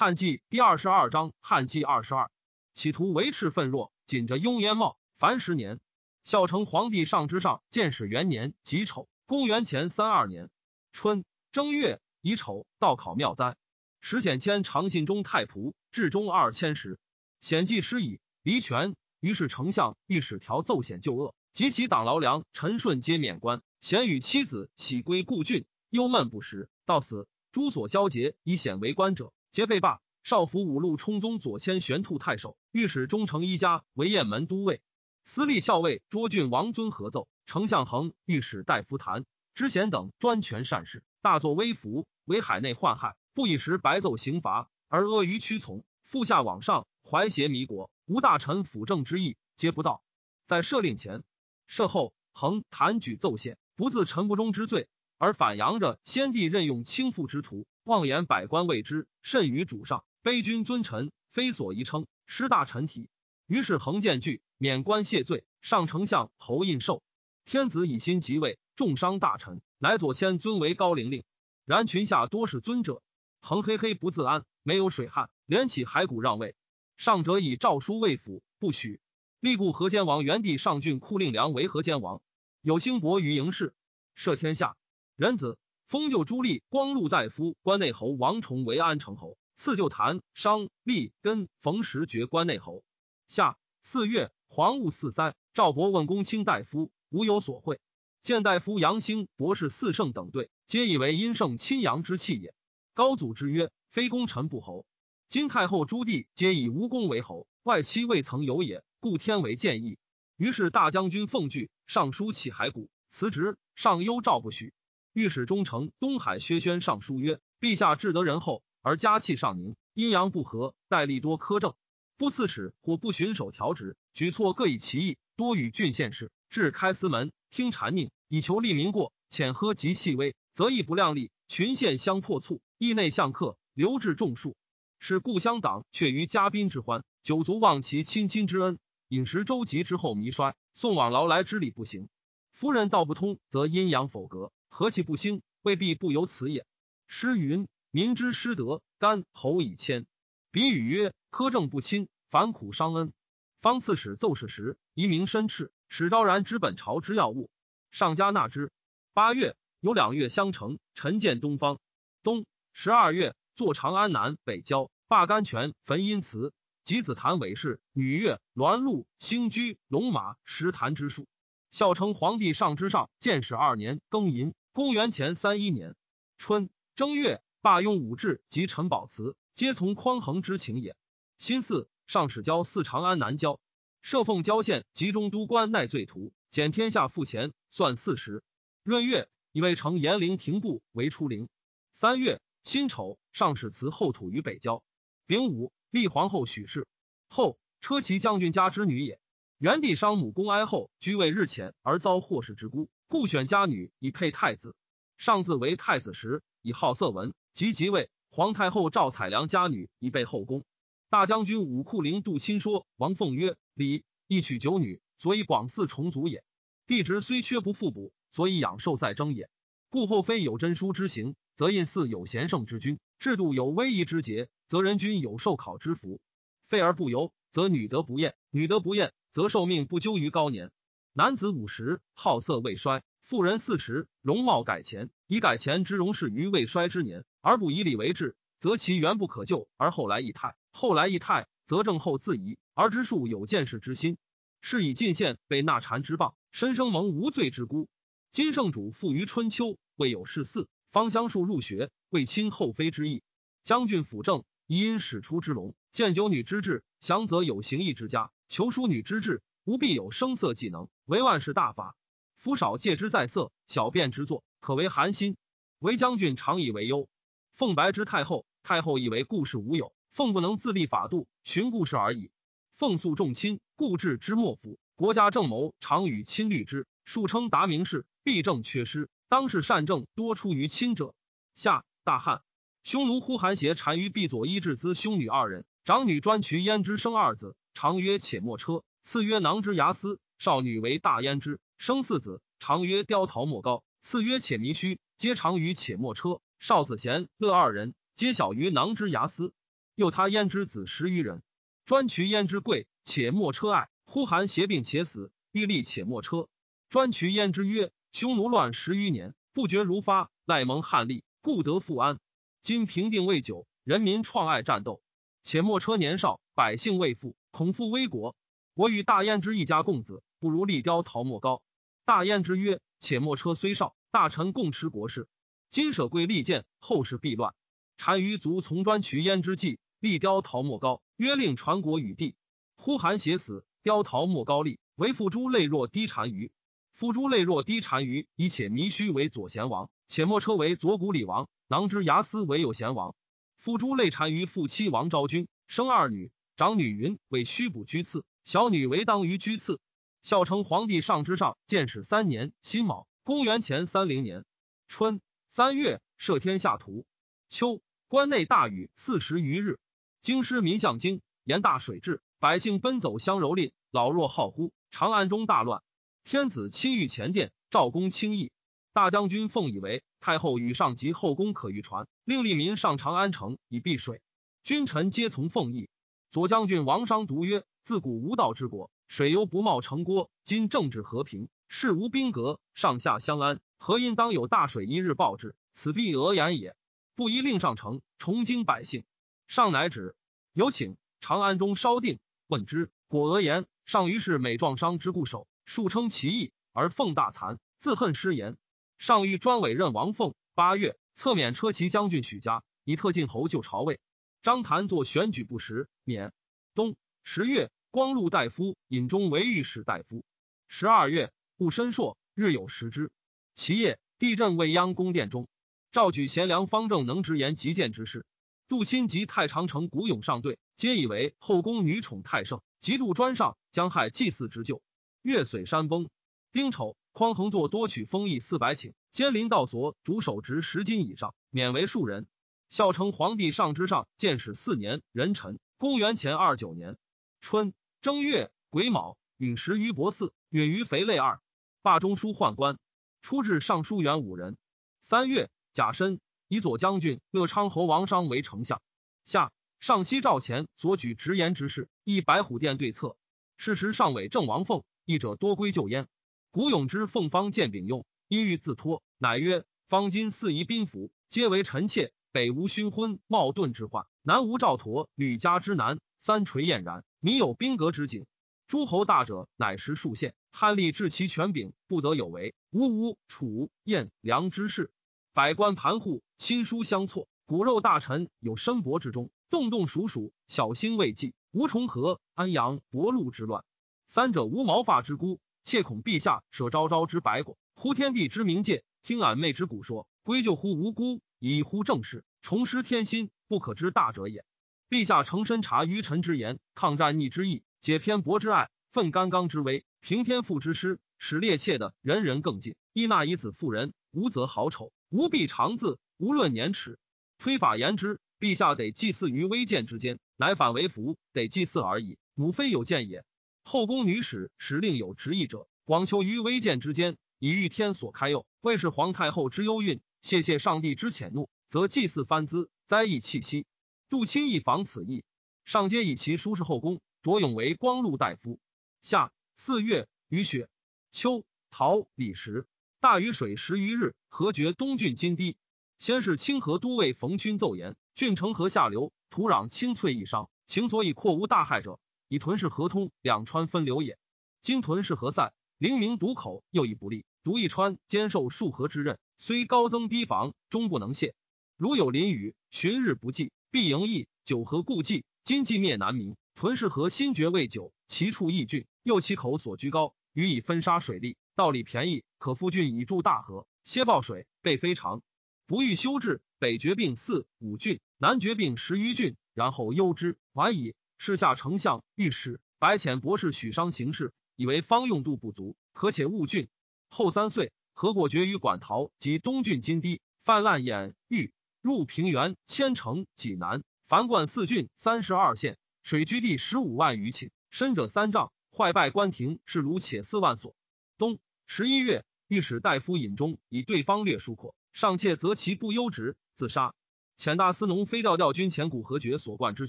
汉纪第二十二章，汉纪二十二，企图维持愤弱，紧着雍烟帽。凡十年，孝成皇帝上之上，建始元年己丑，公元前三二年春正月乙丑，道考妙哉。石显迁长信中太仆，至中二千石。显记失矣，离权。于是丞相御史条奏显旧恶，及其党劳梁陈顺皆免官。显与妻子喜归故郡，忧闷不食，到死。诸所交结以显为官者。皆废罢。少府五路冲宗左迁玄兔太守，御史中丞一家为雁门都尉，司隶校尉卓郡王尊合奏。丞相恒、御史大夫谭知贤等专权善事，大作威服，为海内患害，不以时白奏刑罚，而阿谀屈从，复下往上，怀挟迷国，无大臣辅政之意，皆不到。在赦令前、赦后，恒、谭举奏献，不自臣不忠之罪，而反扬着先帝任用轻负之徒。妄言百官谓之甚于主上，卑君尊臣，非所宜称，失大臣体。于是横见惧，免官谢罪。上丞相侯印绶，天子以心即位，重伤大臣，乃左迁尊为高陵令。然群下多是尊者，横黑黑不自安，没有水旱，连起骸骨让位。上者以诏书未府，不许。立故河间王元帝上郡库令梁为河间王，有兴伯于营氏，摄天下人子。封就朱立光禄大夫，关内侯王崇为安城侯，赐就谭商立根冯时爵关内侯。夏四月，黄戊四塞，赵伯问公卿大夫，无有所会。见大夫杨兴博士四圣等对，皆以为阴盛亲阳之气也。高祖之曰：非功臣不侯。今太后朱棣皆以无功为侯，外戚未曾有也，故天为建议。于是大将军奉拒，上书起骸骨，辞职。上忧赵不许。御史中丞东海薛宣上书曰：“陛下至德仁厚，而家气尚宁，阴阳不和，戴利多苛政，不刺史或不巡守条职，举措各以其意，多与郡县事，至开司门，听谗佞，以求利民过。浅喝及细微，则亦不量力。群县相破促，邑内相克，留置众数，使故乡党却于嘉宾之欢，酒足忘其亲亲之恩，饮食周急之后弥衰，送往劳来之礼不行。夫人道不通，则阴阳否格。”何其不兴，未必不由此也。诗云：“民之失德，干侯以谦。”比语曰：“苛政不亲，反苦伤恩。”方刺史奏事时，遗民申斥，使昭然之本朝之要务。上加纳之。八月，有两月相承，臣见东方。冬十二月，坐长安南北郊，罢甘泉，焚阴祠。及子谭韦氏，女月栾禄，星居龙马石坛之术。孝成皇帝上之上，建始二年庚寅。公元前三一年春正月，罢雍武志及陈宝祠，皆从匡衡之情也。新四上使交四长安南郊，设奉郊县及中都官奈罪徒，减天下赋钱，算四十。闰月，以为成延陵廷部为出陵。三月辛丑，上使祠后土于北郊。丙午，立皇后许氏。后车骑将军家之女也。元帝伤母公哀后，居位日浅而遭祸事之孤。故选家女以配太子，上自为太子时，以好色文，及即位。皇太后赵采良家女以备后宫。大将军武库陵杜钦说王凤曰：“礼一娶九女，所以广嗣重族也。帝职虽缺不复补，所以养寿在争也。故后妃有真书之行，则印嗣有贤圣之君；制度有威仪之节，则人君有受考之福。废而不由，则女德不厌；女德不厌，则寿命不究于高年。”男子五十，好色未衰；妇人四十，容貌改前。以改前之容事于未衰之年，而不以礼为治，则其原不可救，而后来易态；后来易态，则正后自疑，而知数有见识之心。是以进献被纳禅之谤，身生蒙无罪之孤。今圣主复于春秋，未有事嗣，方相术入学，为亲后妃之意。将军辅政，因使出之龙，见九女之志，降则有行义之家，求淑女之志。无必有声色技能，为万事大法。夫少戒之在色，小便之作，可为寒心。为将军常以为忧。凤白之太后，太后以为故事无有，凤不能自立法度，寻故事而已。凤素重亲，故治之莫辅。国家政谋常与亲虑之，数称达明士，必政缺失。当世善政多出于亲者。下大汉，匈奴呼韩邪单于毕左伊至资兄女二人，长女专渠焉之生二子，常曰且莫车。次曰囊之牙丝，少女为大焉之，生四子，常曰雕桃莫高。次曰且弥须，皆长于且莫车。少子贤乐二人，皆小于囊之牙丝。又他焉之子十余人，专渠焉之贵，且莫车爱。呼韩邪病且死，欲立且莫车。专渠焉之曰：匈奴乱十余年，不绝如发，赖蒙汉立，故得复安。今平定未久，人民创爱战斗，且莫车年少，百姓未富，恐复危国。我与大燕之一家共子，不如立雕陶莫高。大燕之曰：且莫车虽少，大臣共持国事。今舍贵利剑，后事必乱。单于卒从专取焉之计，立雕陶莫高，约令传国与地。呼韩邪死，雕陶莫高立，为父诸类若低单于。父诸类若低单于，以且弥须为左贤王，且莫车为左谷里王，囊之牙斯为右贤王。父诸类单于父妻王昭君生二女，长女云为须补居次。小女为当于居次。孝成皇帝上之上，建始三年辛卯，公元前三零年春三月，赦天下图。秋，关内大雨四十余日，京师民向京，沿大水至，百姓奔走相蹂躏，老弱好呼。长安中大乱。天子亲御前殿，赵公轻易。大将军奉以为太后与上及后宫可御传，令吏民上长安城以避水。君臣皆从奉义。左将军王商独曰。自古无道之国，水犹不冒城郭。今政治和平，事无兵革，上下相安，何因当有大水一日报之？此必讹言也。不宜令上城，重经百姓。上乃止。有请长安中稍定，问之，果讹言。上于是每壮伤之固守，数称其意，而奉大惭，自恨失言。上欲专委任王凤。八月，策免车骑将军许家，以特进侯就朝位。张谭作选举不实，免。冬十月。光禄大夫尹中为御史大夫。十二月，戊申朔，日有食之。其夜，地震未央宫殿中，赵举贤良方正能直言极谏之事。杜钦及太常丞古勇上对，皆以为后宫女宠太盛，极度专上，将害祭祀之旧。月遂山崩。丁丑，匡衡作多取封邑四百顷，兼临道所主守值十斤以上，免为庶人。孝成皇帝上之上，建始四年壬辰，公元前二九年春。正月癸卯，陨石于博寺，陨于肥类二。罢中书宦官，出至尚书员五人。三月甲申，以左将军乐昌侯王商为丞相。下上西赵前所举直言之事，亦白虎殿对策。事时上委郑王凤，议者多归旧焉。古永之凤方见丙用，因欲自托，乃曰：方今四夷宾服，皆为臣妾，北无熏婚冒顿之患，南无赵佗吕家之难，三垂俨然。民有兵革之景，诸侯大者乃食数县，汉立治其权柄，不得有为。吴吴楚燕梁之士，百官盘户，亲疏相错。骨肉大臣有申伯之中，动动属属，小心未济。吴重合、安阳、伯禄之乱，三者无毛发之孤，切恐陛下舍昭昭之白果，呼天地之冥界，听俺妹之古说，归咎乎无辜，以乎正事，重失天心，不可知大者也。陛下诚深察愚臣之言，抗战逆之意，解偏薄之爱，奋干纲之威，平天赋之师，使列妾的人人更近。依纳以子妇人，无则好丑，无必长字，无论年齿。推法言之，陛下得祭祀于微贱之间，乃反为福，得祭祀而已。母非有见也。后宫女使使另有执意者，广求于微贱之间，以御天所开佑。为是皇太后之忧运，谢谢上帝之谴怒，则祭祀藩资，灾异气息。杜钦亦防此意，上皆以其舒适后宫，着勇为光禄大夫。夏四月，雨雪。秋桃李时，大雨水十余日，何绝东郡金堤。先是清河都尉冯勋奏言：郡城河下流，土壤清脆易伤，情所以扩无大害者，以屯氏河通，两川分流也。今屯氏河塞，灵明堵口，又亦不利。独一川兼受数河之任，虽高增堤防，终不能泄。如有淋雨，旬日不济。必盈溢，九河故迹，今既灭南明。屯氏河新绝未久，其处易峻，又其口所居高，予以分沙水利，道理便宜，可复郡以筑大河，歇暴水，备非常。不欲修治，北绝并四五郡，南绝并十余郡，然后忧之，晚矣。是下丞相、御史、白浅博士许商行事，以为方用度不足，可且勿郡。后三岁，河果决于管陶及东郡金堤，泛滥偃域。入平原，千城济南，凡贯四郡三十二县，水居地十五万余顷，深者三丈，坏败关亭，是如且四万所。冬十一月，御史大夫尹中以对方略疏阔，上妾则其不优职，自杀。遣大司农飞调调军前古河爵所冠之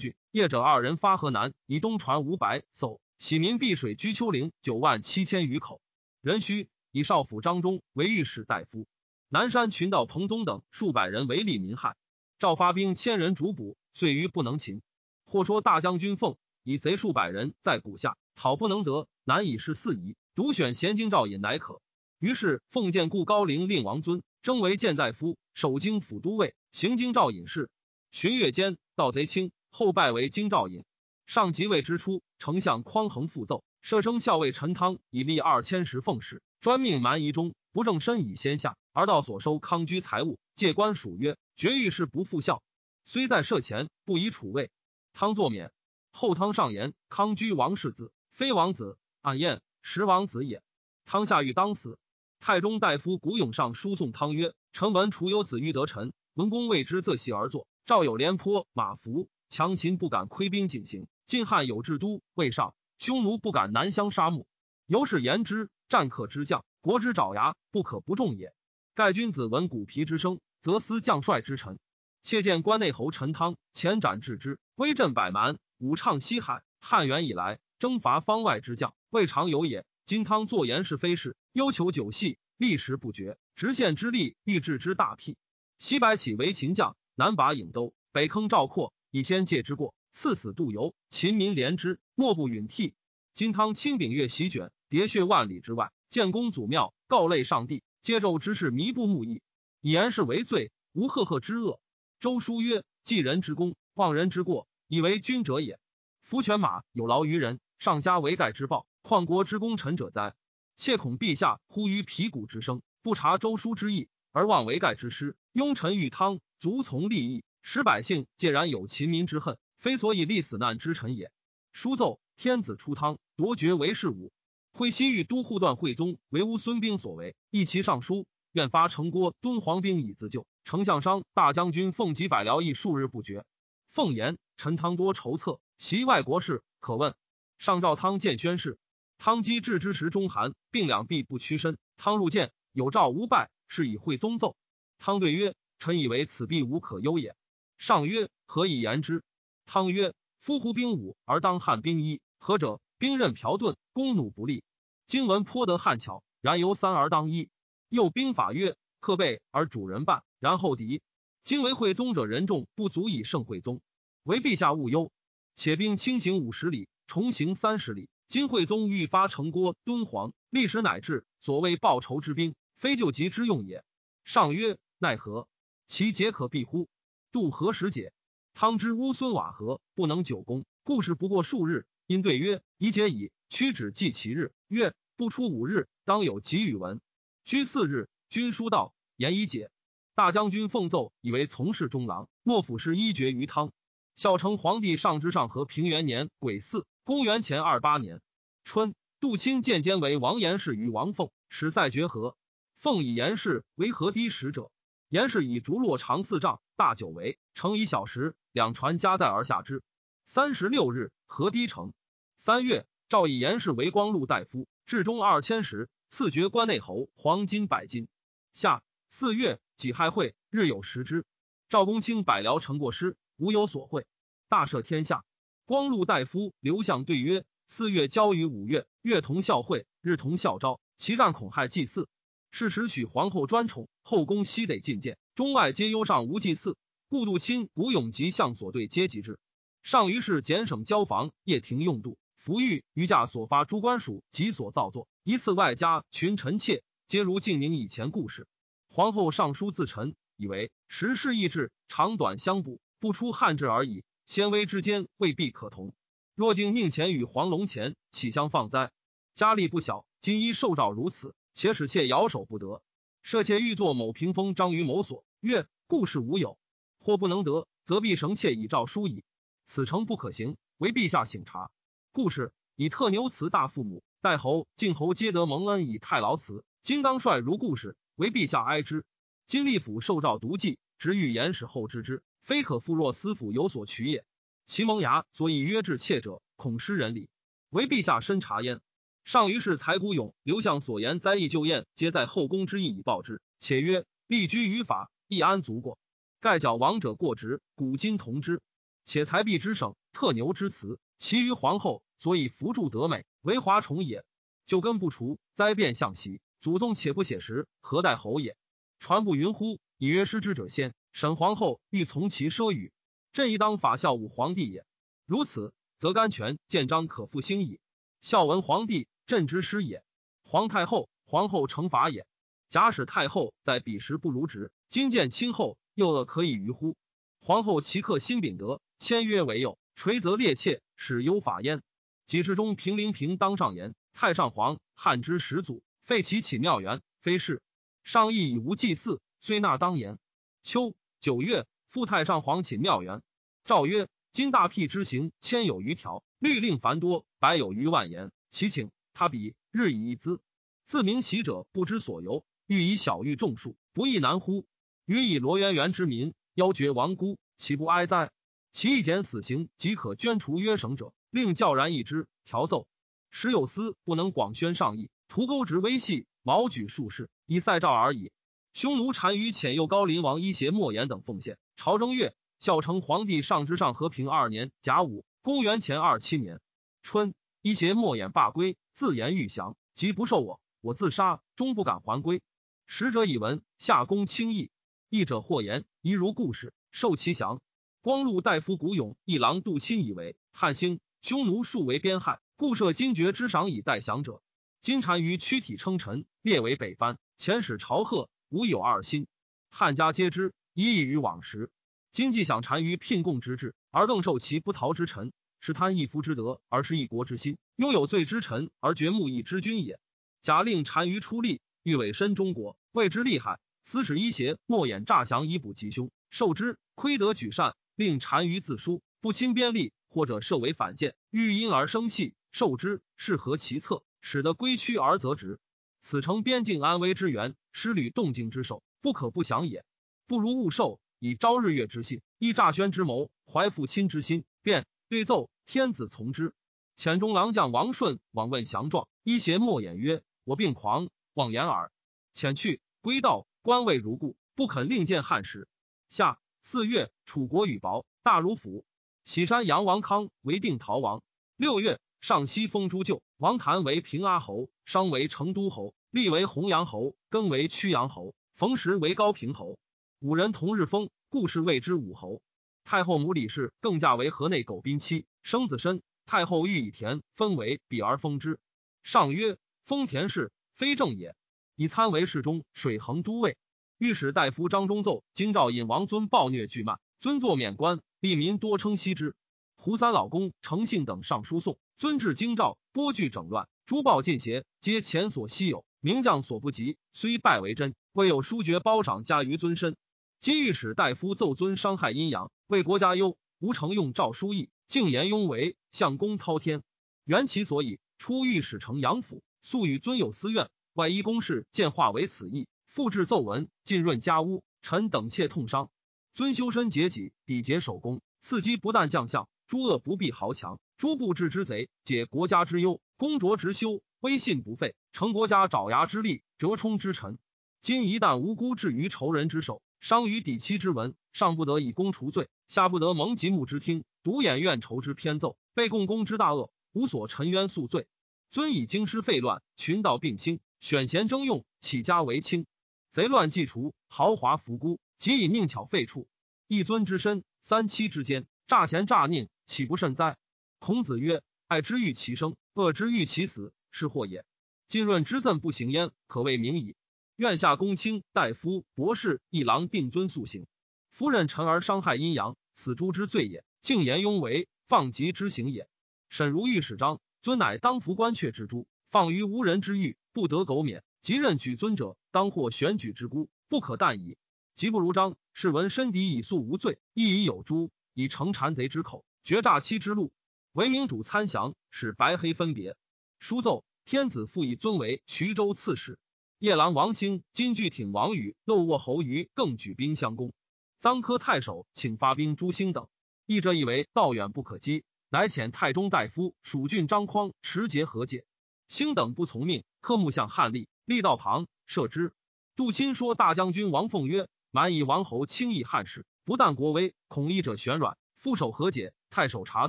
郡，业者二人发河南，以东传五百艘，喜民碧水居丘陵九万七千余口。人须以少府张忠为御史大夫，南山群盗彭宗等数百人为利民害。赵发兵千人逐捕，遂于不能擒。或说大将军凤以贼数百人在谷下讨不能得，难以是四夷，独选贤京赵尹乃可。于是奉见故高陵令王尊征为谏大夫，守京府都尉。行京兆尹事，巡阅间盗贼轻，后拜为京兆尹。上即位之初，丞相匡衡复奏，设生校尉陈汤以立二千石奉使，专命蛮夷中不正身以先下，而道所收康居财物，借官属曰绝狱事不复效，虽在舍前，不以处位。汤作免。后汤上言康居王世子，非王子，暗验实王子也。汤下狱当死。太中大夫古永上书送汤曰：臣闻楚有子欲得臣。文公为之择席而坐，赵有廉颇、马服，强秦不敢窥兵进行；晋汉有制都、魏上，匈奴不敢南乡杀戮。由是言之，战客之将，国之爪牙，不可不重也。盖君子闻鼓皮之声，则思将帅之臣。切见关内侯陈汤前斩治之，威震百蛮，武畅西海。汉元以来，征伐方外之将，未尝有也。今汤作言是非事，忧求酒戏，历时不绝，直线之力，欲治之大辟。西白起为秦将，南拔颍兜，北坑赵括，以先界之过，赐死杜游。秦民怜之，莫不允替。金汤清秉月席卷，喋血万里之外，建公祖庙，告泪上帝，皆纣之事，弥不慕意，以言是为罪，无赫赫之恶。周书曰：继人之功，忘人之过，以为君者也。夫犬马有劳于人，上加为盖之报，况国之功臣者哉？窃恐陛下忽于皮鼓之声，不察周书之意。而望为盖之师，庸臣欲汤，足从利益，使百姓介然有秦民之恨，非所以立死难之臣也。书奏，天子出汤，夺爵为世武。会西域都护段惠宗为乌孙兵所为，议其上书，愿发城郭敦煌兵以自救。丞相商大将军奉及百僚议数日不决。奉言陈汤多筹策，袭外国事，可问。上诏汤见宣誓。汤基至之时，中寒，并两臂不屈身。汤入见，有诏无拜。是以惠宗奏，汤对曰：“臣以为此必无可忧也。”上曰：“何以言之？”汤曰：“夫胡兵武而当汉兵一，何者？兵刃瓢盾，弓弩不利。今闻颇得汉巧，然由三而当一。又兵法曰：克备而主人半，然后敌。今为惠宗者人众不足以胜惠宗，唯陛下勿忧。且兵轻行五十里，重行三十里。今惠宗欲发城郭敦煌，历史乃至，所谓报仇之兵。”非救急之用也。上曰：奈何？其解可避乎？度何时解？汤之乌孙瓦合不能久攻，故事不过数日。因对曰：宜解矣。屈指计其日，曰：不出五日，当有吉语闻。居四日，君书到，言已解。大将军奉奏，以为从事中郎，莫府事一绝于汤。孝成皇帝上之上和平元年癸巳，公元前二八年春，杜钦见监为王延氏与王凤，始赛绝和。奉以严氏为河堤使者，严氏以竹落长四丈，大九围，乘以小石，两船加载而下之。三十六日，河堤成。三月，赵以严氏为光禄大夫，至中二千石，赐爵关内侯，黄金百斤。夏四月，己亥会，日有食之。赵公卿百僚成过师，无有所会，大赦天下。光禄大夫刘向对曰：四月交于五月，月同孝会，日同孝昭，其战恐害祭祀。是时许皇后专宠，后宫悉得觐见，中外皆忧上无祭祀。故杜亲、古永吉向所对皆及之。上于是减省交房，夜庭用度，服御余驾所发诸官属及所造作，一次外加群臣妾，皆如敬明以前故事。皇后上书自陈，以为时势易制，长短相补，不出汉制而已。先威之间未必可同。若竟宁前与黄龙前，岂相放哉？家力不小，今依受诏如此。且使妾摇手不得，设妾欲作某屏风张于某所，曰：故事无有，或不能得，则必绳妾以诏书矣。此诚不可行，唯陛下省察。故事以特牛辞大父母，代侯、晋侯皆得蒙恩以太牢祠。今当率如故事，为陛下哀之。今立府受诏独记，直欲言使后知之，非可复若司府有所取也。其萌芽所以约制妾者，恐失人礼，为陛下深察焉。上于是才古勇刘向所言灾异旧宴，皆在后宫之意以报之。且曰：立居于法，亦安足过。盖教王者过直，古今同之。且才必之省，特牛之辞，其余皇后所以扶助德美，为华宠也。就根不除，灾变相袭。祖宗且不写实，何待侯也？传不云乎？以曰失之者先。沈皇后欲从其奢语，朕亦当法孝武皇帝也。如此，则甘泉见章可复兴矣。孝文皇帝，朕之师也。皇太后、皇后惩罚也。假使太后在彼时不如职，今见亲后，又恶可以于乎？皇后其克辛秉德，签约为右，垂泽列妾，使优法焉。几世中平陵平当上言，太上皇汉之始祖。废其起庙园，非是上意以无祭祀，虽纳当言。秋九月，复太上皇寝庙园。诏曰：今大辟之行，千有余条，律令繁多，百有余万言。其请他比日以一资，自明喜者不知所由，欲以小喻众数，不亦难乎？予以罗渊源之民邀绝亡孤，岂不哀哉？其一减死刑，即可捐除约绳者，令教然一之。调奏，时有司不能广宣上意。屠钩直微细，毛举数事，以赛诏而已。匈奴单于遣右高林王伊邪莫言等奉献。朝正月，孝成皇帝上之上和平二年甲午，公元前二七年春，伊邪莫言罢归，自言欲降，即不受我，我自杀，终不敢还归。使者以闻，下公轻易。义者或言，宜如故事，受其降。光禄大夫古勇一郎杜钦以为汉兴，匈奴数为边害，故设金爵之赏以待降者。金单于躯体称臣，列为北藩。遣使朝贺，无有二心。汉家皆知，一异于往时。今既享单于聘贡之志，而更受其不逃之臣，是贪一夫之德，而失一国之心，拥有罪之臣，而绝木义之君也。假令单于出力，欲委身中国，谓之厉害。此使一邪莫掩诈降以补吉凶，受之亏得举善，令单于自书，不亲边吏，或者设为反间，欲因而生气，受之是何其策？使得归屈而则直，此诚边境安危之源，失履动静之首，不可不降也。不如勿受，以昭日月之信，依诈宣之谋，怀父亲之心，便对奏天子从之。遣中郎将王顺往问降状，一邪莫言曰：“我病狂，妄言耳。”遣去，归道，官位如故，不肯令见汉使。下四月，楚国羽薄，大如府。喜山阳王康为定陶王。六月。上西封诸舅，王谭为平阿侯，商为成都侯，立为弘阳侯，更为曲阳侯，冯时为高平侯。五人同日封，故事谓之武侯。太后母李氏更嫁为河内狗宾妻，生子申。太后欲以田分为比而封之。上曰：封田氏非正也，以参为侍中、水衡都尉。御史大夫张忠奏京兆尹王尊暴虐巨慢，尊作免官，吏民多称惜之。胡三老公诚信等上书送。尊至京兆，波具整乱，诸报尽邪，皆前所稀有，名将所不及。虽败为真，未有书爵褒赏加于尊身。今御史大夫奏尊伤害阴阳，为国家忧。吴承用诏书议，敬言雍为相公滔天。原其所以出御史成阳府，素与尊有私怨。外依公事见化为此意，复制奏文，浸润家屋。臣等切痛伤。尊修身节己，抵节守功，刺激不但将相，诸恶不必豪强。诸不治之贼，解国家之忧；公卓直修，威信不废，成国家爪牙之力，折冲之臣。今一旦无辜置于仇人之手，伤于抵期之文，上不得以公除罪，下不得蒙极目之听，独眼怨仇之偏奏，被共工之大恶，无所沉冤诉罪。尊以京师废乱，群盗并兴，选贤征用，起家为清，贼乱既除，豪华服孤，即以宁巧废处。一尊之身，三七之间，诈贤诈佞，岂不甚哉？孔子曰：“爱之欲其生，恶之欲其死，是祸也。浸润之赠不行焉，可谓明矣。愿下公卿、大夫、博士、一郎定尊素行。夫人臣而伤害阴阳，此诛之罪也。敬言雍为放疾之行也。沈如御史章，尊乃当服官阙之诛，放于无人之狱，不得苟免。即任举尊者，当获选举之孤，不可惮矣。即不如章，是闻身敌以诉无罪，亦已有诛，以成谗贼之口，绝诈欺之路。”为明主参详，使白黑分别。书奏：天子复以尊为徐州刺史。夜郎王兴、金巨挺王宇、漏卧侯余更举兵相攻。臧科太守请发兵诛兴等。译者以为道远不可击，乃遣太中大夫蜀郡张匡持节和解。兴等不从命，科目向汉立，立道旁射之。杜钦说大将军王凤曰：蛮以王侯轻易汉室，不但国威，恐一者旋软，夫守和解。太守察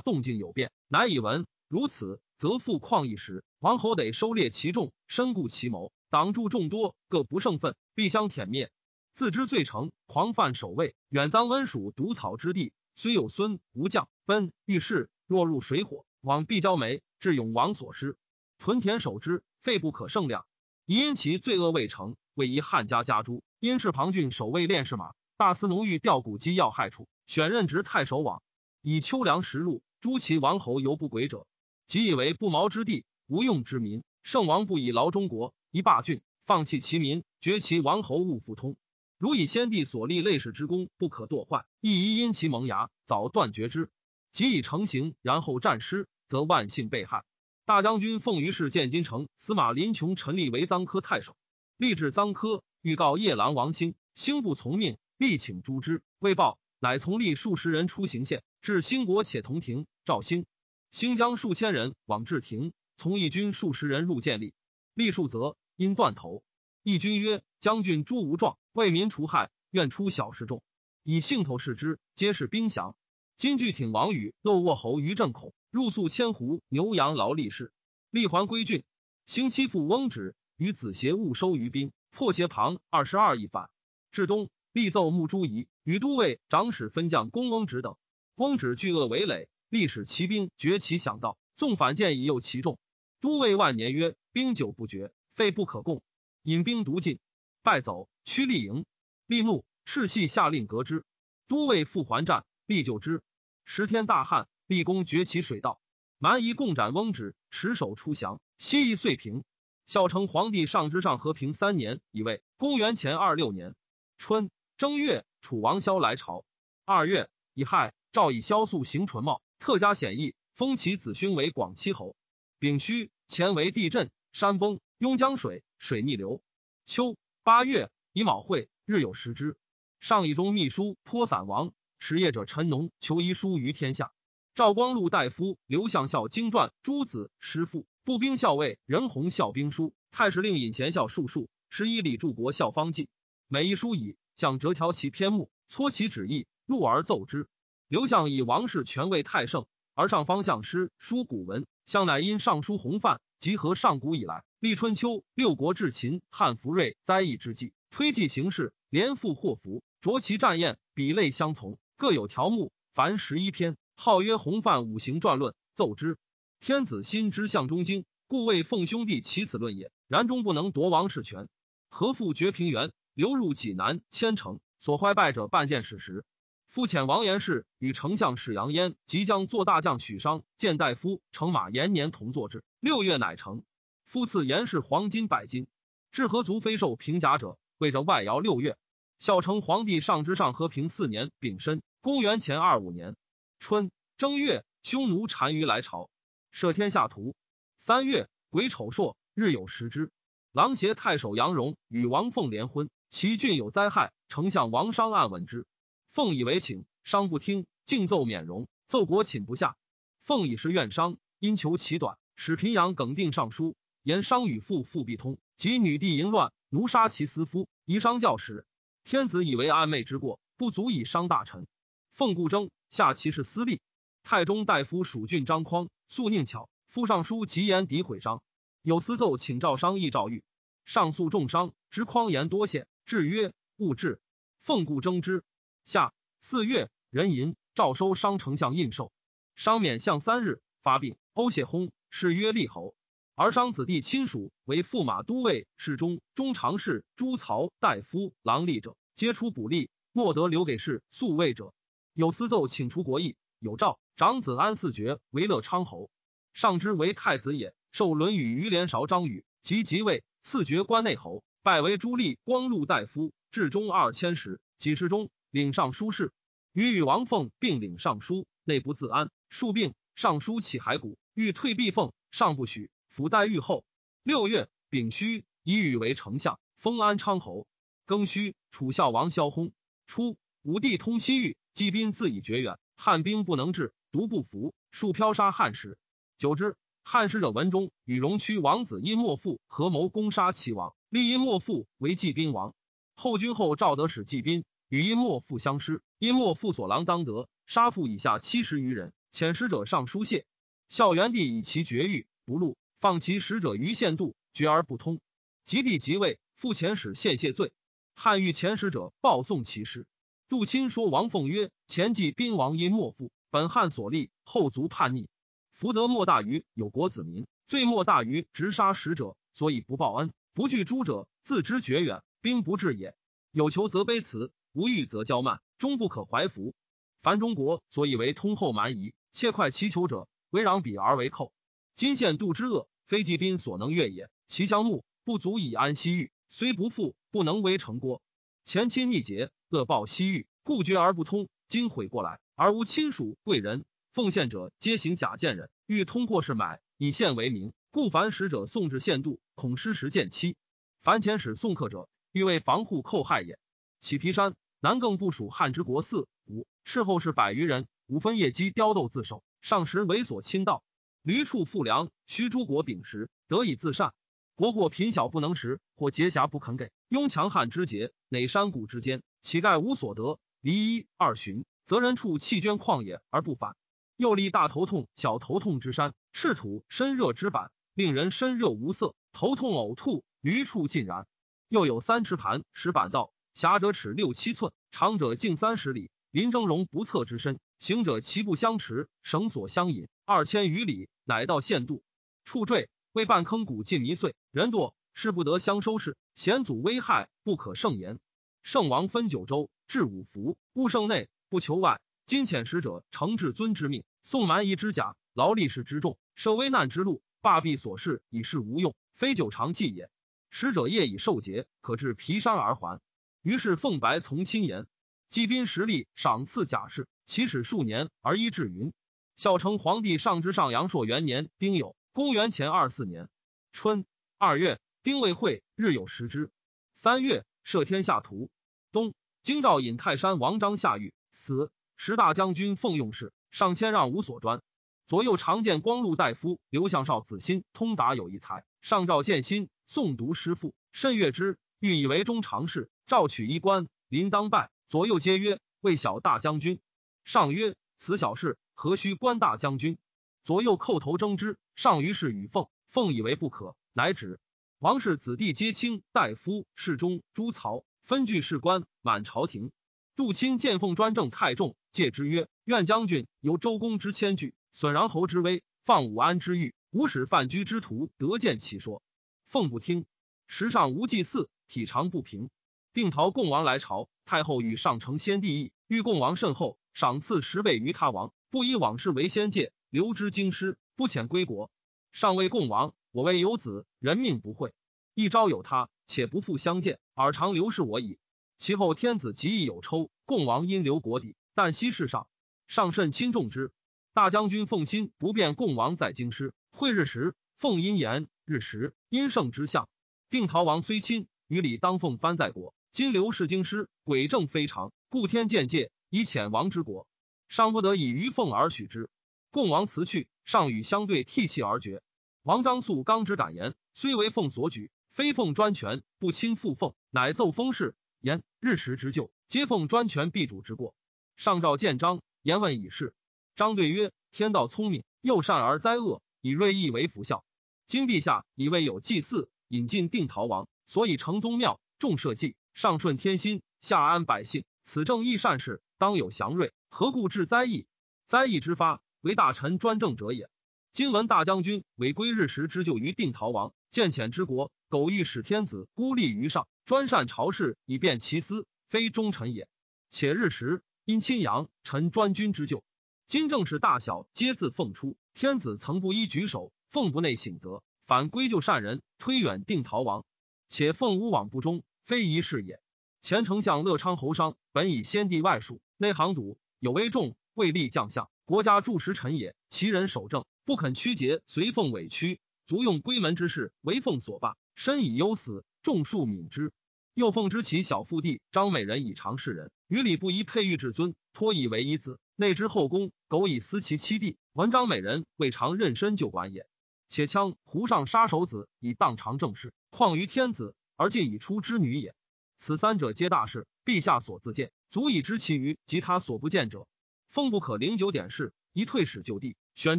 动静有变，乃以闻。如此，则复旷一时。王侯得收猎其众，深固其谋，挡住众多，各不胜愤，必相殄灭。自知罪成，狂犯守卫，远臧温属毒草之地。虽有孙吴将奔遇事，若入水火，往必交眉，至永王所失。屯田守之，费不可胜量。因其罪恶未成，为一汉家家诸。因是庞俊守卫练士马，大司农欲调古机要害处，选任职太守往。以秋粮食禄，诸其王侯犹不轨者，即以为不毛之地，无用之民。圣王不以劳中国，一霸郡，放弃其民，绝其王侯勿复通。如以先帝所立类史之功不可堕坏，亦宜因其萌芽，早断绝之。即以成形，然后战失，则万幸被害。大将军奉于是见金城，司马林琼陈立为臧科太守，立至臧科，预告夜郎王兴，兴不从命，力请诛之，未报，乃从立数十人出行县。至兴国且同庭，赵兴兴将数千人往至庭，从义军数十人入建立。立数则因断头。义军曰：“将军诛无状，为民除害，愿出小事众，以兴头视之，皆是兵降。今据挺王宇漏卧侯于正孔，入宿千湖牛羊劳力士，立还归郡。兴欺父翁止，与子协误收于兵，破协旁二十二亿反。至东，立奏穆朱仪与都尉长史分将公翁止等。”翁止巨恶为累，历使骑兵绝其想道，纵反见以诱其众。都尉万年曰：“兵久不绝，废不可供。”引兵独进，败走，驱立营。立怒，赤系下令革之。都尉复还战，立救之。十天大旱，立功崛起水道。蛮夷共斩翁止，持守出降，西夷遂平。孝成皇帝上之上和平三年，以为公元前二六年春正月，楚王萧来朝。二月乙亥。诏以萧肃行纯茂，特加显义，封其子勋为广七侯。丙戌，前为地震，山崩，拥江水，水逆流。秋八月乙卯会，日有食之。上以中秘书颇散亡，实业者陈农求遗书于天下。赵光禄大夫刘向孝经传诸子师父步兵校尉任弘校兵书太史令尹贤孝述数十一李柱国校方记每一书以向折条其篇目，撮其旨意，录而奏之。刘向以王室权位太盛，而上方向师书古文。向乃因尚书洪范，集合上古以来立春秋六国至秦汉福瑞灾异之际，推记形势，连复祸福，着其战宴，比类相从，各有条目，凡十一篇，号曰《洪范五行传论》，奏之。天子心之向中经，故谓奉兄弟其此论也。然终不能夺王室权，何复绝平原，流入济南千城，所坏败者半件史实。复遣王延氏与丞相史杨焉即将做大将许商见大夫乘马延年同坐之。六月乃成。复赐严氏黄金百斤。至何足非受平甲者，为着外尧六月。孝成皇帝上之上和平四年丙申，公元前二五年春正月，匈奴单于来朝，设天下图。三月癸丑朔，日有食之。狼邪太守杨荣与王凤联婚，其郡有灾害，丞相王商暗闻之。奉以为请，商不听，竟奏免容。奏国寝不下。奉以是怨商，因求其短，使平阳耿定上书，言商与父父必通，及女帝淫乱，奴杀其私夫，遗商教使。天子以为暧昧之过，不足以伤大臣。奉故争，下其事私利。太中大夫蜀郡张匡素宁巧，夫尚书极言诋毁商。有私奏请赵商议诏狱，上诉重伤，知匡言多谢，至曰勿至。奉故争之。下四月，壬寅，诏收商丞相印绶，商免相三日，发病，欧谢薨，谥曰立侯。而商子弟亲属为驸马都尉、侍中、中常侍、诸曹大夫、郎吏者，皆出补吏，莫得留给事宿卫者。有司奏请出国邑，有诏长子安嗣爵为乐昌侯，上之为太子也，受《论语》于连韶张宇，即即位，赐爵关内侯，拜为朱立光禄大夫，至中二千石，几世中。领尚书事，与与王凤并领尚书，内不自安，数病，尚书起骸骨，欲退避凤，尚不许。府待御后。六月丙戌，以禹为丞相，封安昌侯。庚戌，楚孝王萧薨。初，武帝通西域，季宾自以绝远，汉兵不能至，独不服，数飘杀汉使。久之，汉使者文中与荣屈王子因莫父合谋攻杀齐王，立因莫父为季宾王。后君后赵得使季宾。与殷莫父相失，殷莫父所郎当得，杀父以下七十余人。遣使者上书谢。孝元帝以其绝狱不录，放其使者于县度，绝而不通。及帝即位，复遣使献谢罪。汉欲遣使者报送其师。杜钦说王凤曰：“前继宾王因莫父，本汉所立，后族叛逆，福德莫大于有国子民，罪莫大于直杀使者，所以不报恩，不惧诛者，自知绝远，兵不至也。有求则卑辞，无欲则骄慢，终不可怀服。凡中国所以为通厚蛮夷，切快其求者，为攘彼而为寇。今献杜之恶，非季宾所能越也。其将木不足以安西域，虽不复，不能为成郭。前亲逆节。”恶报西域，故绝而不通。今悔过来，而无亲属贵人奉献者，皆行假贱人，欲通过是买，以献为名。故凡使者送至县度，恐失时见期。凡遣使送客者，欲为防护寇害也。启皮山南更部署汉之国四五，事后是百余人，五分业绩刁斗自守，上时猥琐侵盗，驴畜富粮，须诸国秉食，得以自善。国或贫小不能食，或劫侠不肯给，拥强汉之节，乃山谷之间。乞丐无所得，离一二旬，则人处弃捐旷野而不返。又立大头痛、小头痛之山，赤土身热之板，令人身热无色，头痛呕吐，余处尽然。又有三尺盘石板道，狭者尺六七寸，长者径三十里，林峥嵘不测之深，行者齐步相持，绳索相引，二千余里，乃到县度。处坠为半坑谷尽泥碎，人堕，事不得相收拾，险阻危害，不可胜言。圣王分九州，治五福，务圣内，不求外。今遣使者，承至尊之命，送蛮夷之甲，劳力士之众，设危难之路，罢弊所事，以示无用，非久长计也。使者夜已受节，可至皮山而还。于是凤白从亲言，积宾实力，赏赐甲士，起始数年而一至云。孝成皇帝上之上阳朔元年丁酉，公元前二四年春二月，丁未会，日有食之。三月。摄天下图，东京兆尹泰山王章下狱死。十大将军奉用事，上谦让无所专。左右常见光禄大夫刘向少子欣通达有一才，上诏建新诵读诗赋，甚悦之，欲以为中常侍。诏取衣冠，临当拜。左右皆曰：“为小大将军。”上曰：“此小事，何须官大将军？”左右叩头争之。上于是与奉，奉以为不可，乃止。王氏子弟皆卿大夫侍中诸曹分据士官满朝廷。杜钦见奉专政太重，戒之曰：“愿将军由周公之谦具，损穰侯之威，放武安之欲，无使犯居之徒得见其说。”奉不听。时上无祭祀，体常不平。定陶共王来朝，太后与上承先帝意，欲共王甚厚，赏赐十倍于他王，不以往事为先戒，留之京师，不遣归国。上谓共王。我为有子，人命不讳。一朝有他，且不复相见，尔常留是我矣。其后天子极亦有抽，共王因留国邸，但西世上，上甚亲重之。大将军奉心不便共王在京师，会日时，奉因言日时，因盛之相。定陶王虽亲，于礼当奉藩在国。今刘氏京师，诡政非常，故天见戒，以遣王之国，上不得以于奉而许之。共王辞去，上与相对涕泣而绝。王章素刚之敢言，虽为奉所举，非奉专权，不亲附奉，乃奏封事言日时之旧，皆奉专权避主之过。上诏见章，言问以事。章对曰：“天道聪明，又善而灾恶，以锐意为福效。今陛下以为有祭祀，引进定陶王，所以成宗庙，重社稷，上顺天心，下安百姓，此正义善事，当有祥瑞。何故致灾异？灾异之发，为大臣专政者也。”今闻大将军违规日时之救于定陶王，见遣之国，苟欲使天子孤立于上，专擅朝事以便其私，非忠臣也。且日时因亲阳，臣专君之救。今政事大小皆自奉出，天子曾不依举手，奉不内省责，反归咎善人，推远定陶王。且奉无往不忠，非一事也。前丞相乐昌侯商本以先帝外属，内行笃，有威重，未立将相，国家柱石臣也。其人守正。不肯屈节，随奉委屈，足用归门之事为奉所罢，身以忧死，众庶悯之。又奉之其小父弟张美人以常侍人，于礼不宜佩玉至尊，托以为一子。内之后宫，苟以思其妻弟，闻张美人未尝认身就管也。且羌胡上杀手子以当常政事，况于天子而尽以出之女也。此三者皆大事，陛下所自见，足以知其余及他所不见者。奉不可零九点事，一退使就地，选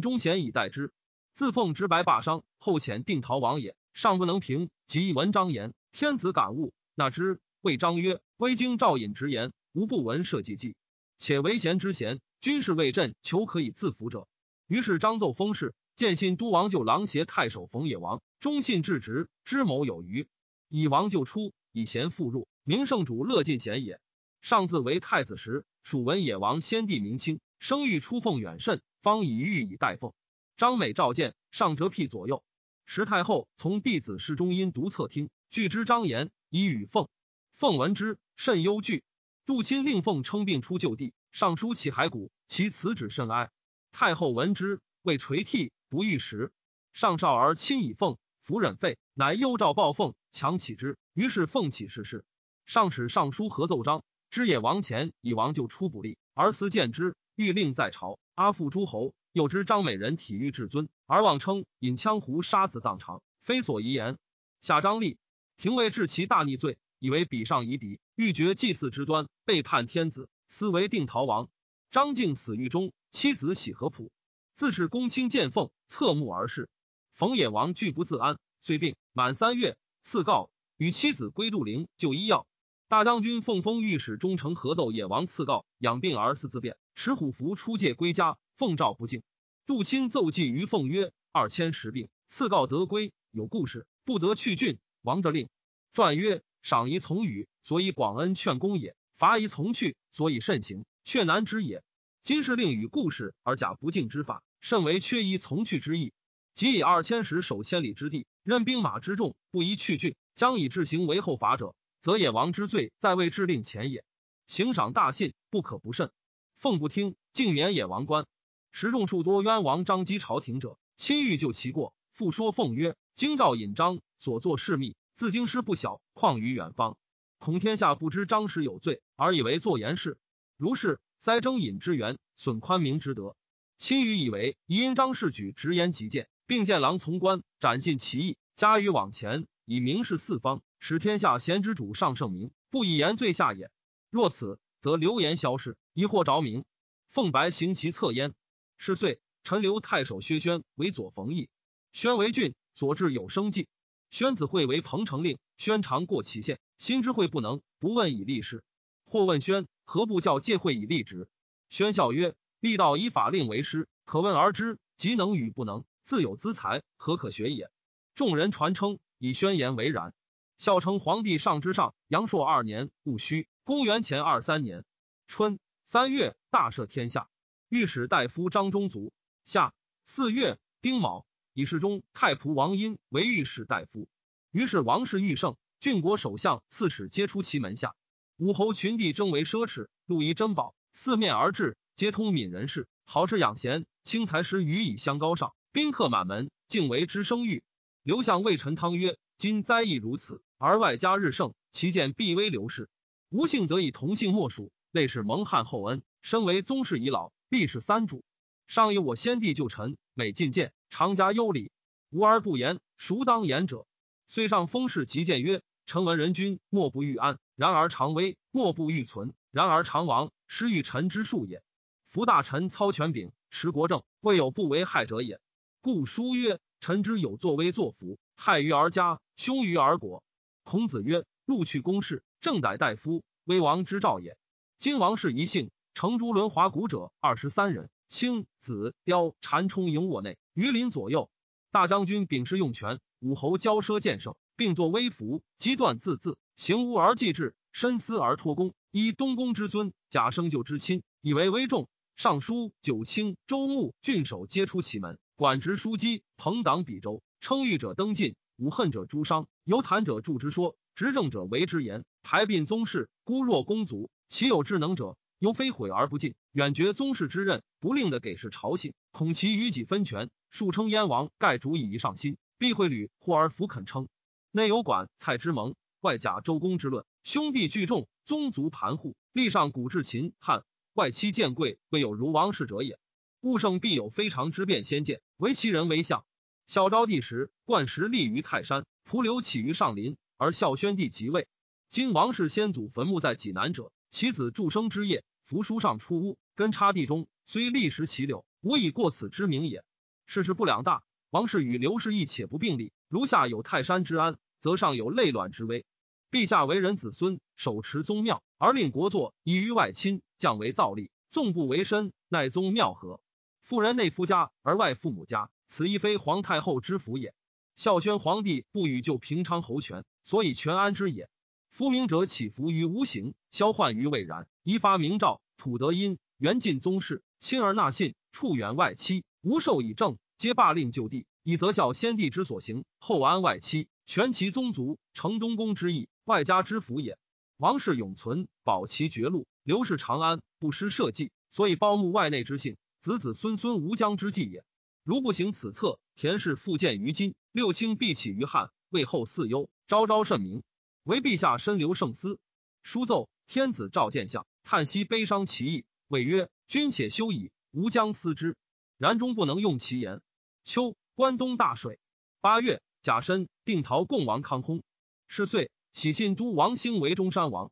忠贤以待之。自奉直白罢商，后遣定陶王也，尚不能平。即闻章言，天子感悟，纳之。谓章曰：“微经赵隐直言，无不闻社稷计，且为贤之贤，军事为朕求可以自服者。”于是张奏封事，见信都王就郎协太守冯野王，忠信至直，知谋有余。以王就出，以贤复入，明圣主乐尽贤也。上自为太子时，属文野王先帝明清，生育出奉远甚，方以御以待奉。张美召见，上折辟左右。时太后从弟子侍中因读册听，据之张言，以与奉。奉闻之，甚忧惧。杜钦令奉称病出就地，上书起骸骨，其辞旨甚哀。太后闻之，谓垂涕，不欲食。上少而亲以奉，服忍废，乃忧诏报奉，强起之。于是奉起事事。上使尚书合奏章。知也王前以王就出不利，而思见之，欲令在朝。阿父诸侯又知张美人体育至尊，而妄称引羌胡杀子当场，非所宜言。下张立，廷尉治其大逆罪，以为比上夷狄，欲绝祭祀之端，背叛天子，思为定逃亡。张敬死狱中，妻子喜合浦，自是公卿见奉，侧目而视。冯野王惧不自安，遂病满三月，赐告与妻子归杜陵就医药。大将军奉封御史忠诚合奏野王赐告养病而四自便持虎符出界归家奉诏不敬。杜钦奏记于奉曰：二千石病赐告得归有故事不得去郡王着令传曰：赏宜从与所以广恩劝公也罚宜从去所以慎行却难之也。今是令与故事而假不敬之法甚为缺宜从去之意。即以二千石守千里之地任兵马之众不宜去郡将以治行为后法者。则野王之罪在位制令前也，行赏大信不可不慎。奉不听，竟免野王官。时众数多冤王张击朝廷者，亲欲救其过，复说奉曰：京兆尹张所作事密，自京师不小，况于远方？恐天下不知张氏有罪，而以为作言事。如是，塞征尹之源，损宽明之德。亲于以为因张氏举直言极谏，并见郎从官，斩尽其意，加于往前，以明示四方。使天下贤之主上圣明，不以言罪下也。若此，则流言消失，疑惑着明。凤白行其侧焉。是岁，陈留太守薛宣为左冯翊，宣为郡，所至有生计。宣子会为彭城令，宣常过其县，心知会不能，不问以立事。或问宣何不教借会以立职？宣笑曰：“立道以法令为师，可问而知，即能与不能，自有资财，何可学也？”众人传称以宣言为然。孝成皇帝上之上，阳朔二年戊戌，公元前二三年春三月，大赦天下。御史大夫张忠卒。夏四月丁卯，以侍中太仆王殷为御史大夫。于是王室愈盛，郡国首相、刺史皆出其门下。武侯群帝争为奢侈，禄夷珍宝四面而至，皆通闽人士，好吃养贤，轻财食予以相高尚，宾客满门，敬为之生育。刘向谓陈汤曰。今灾异如此，而外加日盛，其见必危流逝。吾幸得以同姓莫属，类是蒙汉厚恩。身为宗室已老，必是三主。上以我先帝旧臣，每进谏，常加优礼，无而不言。孰当言者？虽上封事极谏曰：臣闻人君莫不欲安，然而常危；莫不欲存，然而常亡。失欲臣之术也。夫大臣操权柄，持国政，未有不为害者也。故书曰：臣之有作威作福。害于而家，凶于而国。孔子曰：“禄去公事，正逮大夫，威王之兆也。今王室一姓，乘诸轮华古者二十三人，青、子、雕禅冲营卧内，于林左右。大将军秉师用权，武侯骄奢见胜，并作威服，击断自恣，行无而继志，深思而托功。依东宫之尊，假生就之亲，以为威重。尚书、九卿、州牧、郡守皆出其门，管职书机，朋党比州。”称誉者登进，无恨者诛伤，有谈者助之说，执政者为之言，排并宗室，孤弱公族，其有智能者，犹非毁而不尽，远绝宗室之任，不令的给事朝信，恐其与己分权，数称燕王，盖主以一上心，必会吕或而弗肯称。内有管蔡之盟，外假周公之论，兄弟聚众，宗族盘户，立上古至秦汉，外戚见贵，未有如王室者也。物圣必有非常之变先见，唯其人为相。孝昭帝时，冠时立于泰山，蒲留起于上林，而孝宣帝即位。今王氏先祖坟墓在济南者，其子祝生之业，扶书上出屋，根插地中，虽历时其柳，无以过此之名也。世事不两大，王氏与刘氏亦且不并立。如下有泰山之安，则上有累卵之危。陛下为人子孙，手持宗庙，而令国祚以于外亲，降为造立，纵不为身，乃宗庙何？妇人内夫家而外父母家，此亦非皇太后之福也。孝宣皇帝不与就平昌侯权，所以权安之也。夫明者起伏于无形，消患于未然。宜发明诏，土德殷，元晋宗室，亲而纳信，处远外戚，无受以正，皆罢令就地，以择孝先帝之所行，后安外戚，全其宗族，成东宫之意。外家之福也。王室永存，保其绝路；刘氏长安，不失社稷，所以包慕外内之幸，子子孙孙无疆之计也。如不行此策，田氏复见于今，六卿必起于汉，为后嗣忧，昭昭甚明。唯陛下深留圣思。书奏天子召见相，叹息悲伤其意，谓曰：“君且休矣，吾将思之。”然终不能用其言。秋，关东大水。八月，甲申，定陶共王康薨。是岁。喜信都王兴为中山王。